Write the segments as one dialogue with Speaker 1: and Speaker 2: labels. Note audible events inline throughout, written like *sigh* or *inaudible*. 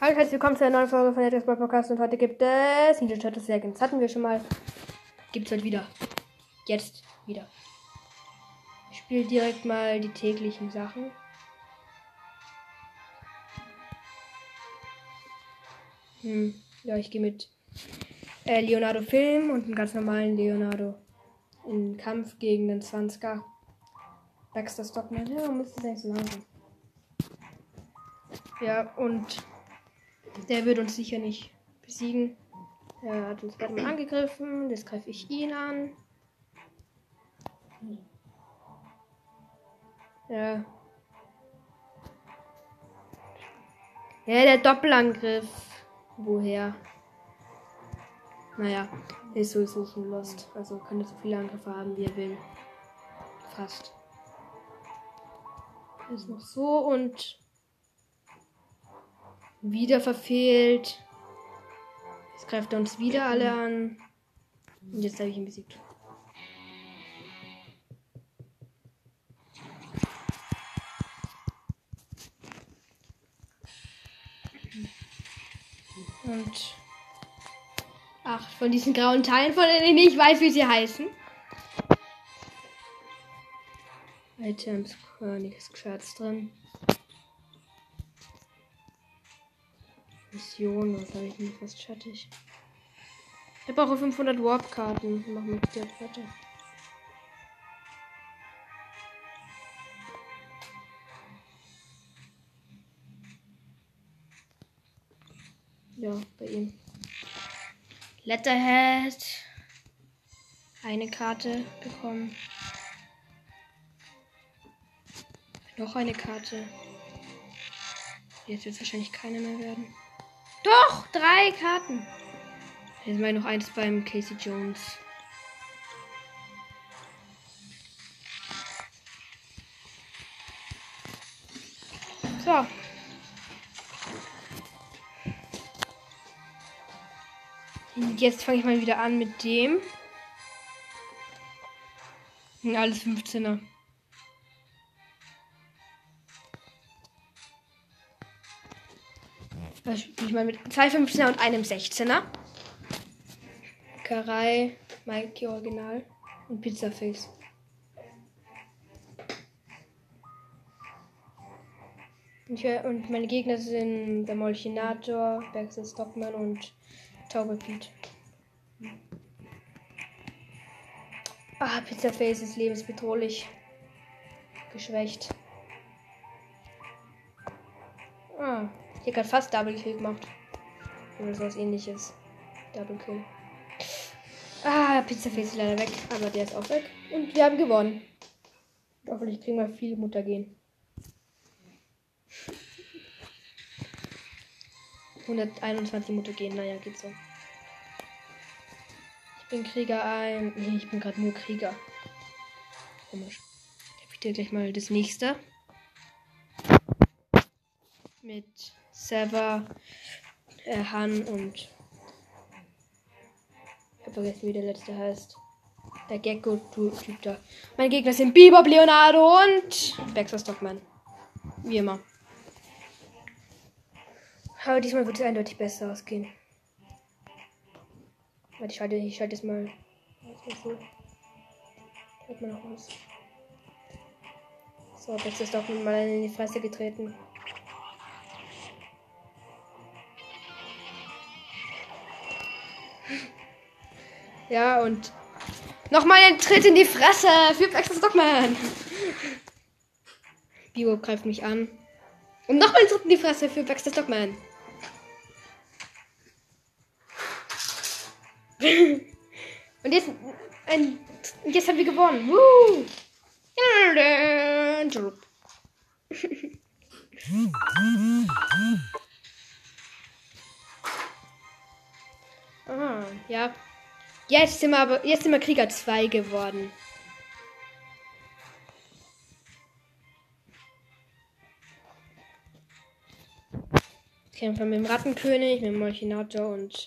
Speaker 1: Hallo, herzlich willkommen zu einer neuen Folge von der Sport Podcast und heute gibt es Ninja Turtles Legends. Hatten wir schon mal. Gibt es heute wieder. Jetzt wieder. Ich spiele direkt mal die täglichen Sachen. Hm, ja, ich gehe mit äh, Leonardo Film und einem ganz normalen Leonardo in Kampf gegen den 20er. Baxter Stockman. Ja, man muss das eigentlich so langsam. Ja, und der wird uns sicher nicht besiegen. Er hat uns gerade mal angegriffen. Jetzt greife ich ihn an. Ja. Ja, der Doppelangriff. Woher? Naja, er ist sowieso schon lost. Also kann er so viele Angriffe haben, wie er will. Fast. Ist noch so und wieder verfehlt. Jetzt greift er uns wieder alle an. Und jetzt habe ich ihn besiegt. Und acht von diesen grauen Teilen, von denen ich nicht weiß, wie sie heißen. Items, Königs Shirts drin. Mission, was habe ich nicht fast schattig. Ich habe auch 500 Warp-Karten. Machen wir direkt weiter. Ja, bei ihm. Letterhead. Eine Karte bekommen. Noch eine Karte. Jetzt wird es wahrscheinlich keine mehr werden. Doch, drei Karten. Jetzt mal noch eins beim Casey Jones. So. Jetzt fange ich mal wieder an mit dem. Alles 15er. Ich mal mit? Zwei 15er und einem 16er. Karei, Mikey Original und Pizzaface. Und, und meine Gegner sind der Molchinator, Baxter Stockman und Tauber Pete. Ah, Pizzaface ist lebensbedrohlich. Geschwächt. Hier gerade fast Double Kill gemacht. Oder sowas ähnliches. Double Kill. Ah, Pizzaface ist leider weg, aber der ist auch weg. Und wir haben gewonnen. Hoffentlich kriegen wir viele Muttergehen. 121 Muttergehen, naja, geht so. Ich bin Krieger ein. Nee, ich bin gerade nur Krieger. Komisch. Ich dir gleich mal das nächste. Mit Sever, äh, Han und. Ich hab vergessen, wie der letzte heißt. Der Gecko-Typ da. Meine Gegner sind Bebop, Leonardo und Baxter Stockman. Wie immer. Aber diesmal wird es eindeutig besser ausgehen. Warte, ich schalte, ich schalte jetzt mal. Hört man noch was. So, Baxter Stockman mal in die Fresse getreten. Ja, und nochmal ein Tritt in die Fresse für Baxter Stockman. Bibo greift mich an. Und nochmal ein Tritt in die Fresse für Baxter Stockman. Und jetzt, ein, jetzt haben wir gewonnen. Woo! Aha, ja. Jetzt sind wir aber, jetzt sind wir Krieger 2 geworden. Kämpfen mit dem Rattenkönig, mit dem Molchinator und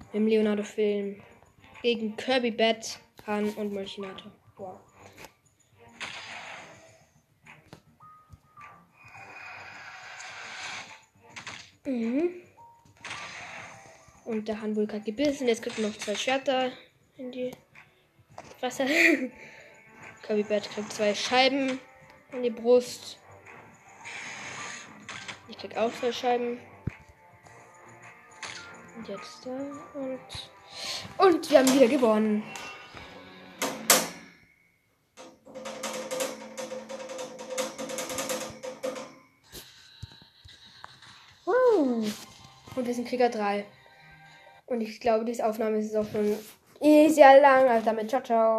Speaker 1: mit dem Leonardo Film. Gegen Kirby Bat, Han und Molchinator. Wow. Mhm. Und der Hanwulk hat gebissen. Jetzt kriegt er noch zwei Schwerter in die Wasser. *laughs* Kirby Bad kriegt zwei Scheiben in die Brust. Ich krieg auch zwei Scheiben. Und jetzt da. Und. Und wir haben wieder gewonnen. Und wir sind Krieger 3. Und ich glaube, diese Aufnahme ist auch schon sehr lang. Also damit ciao, ciao.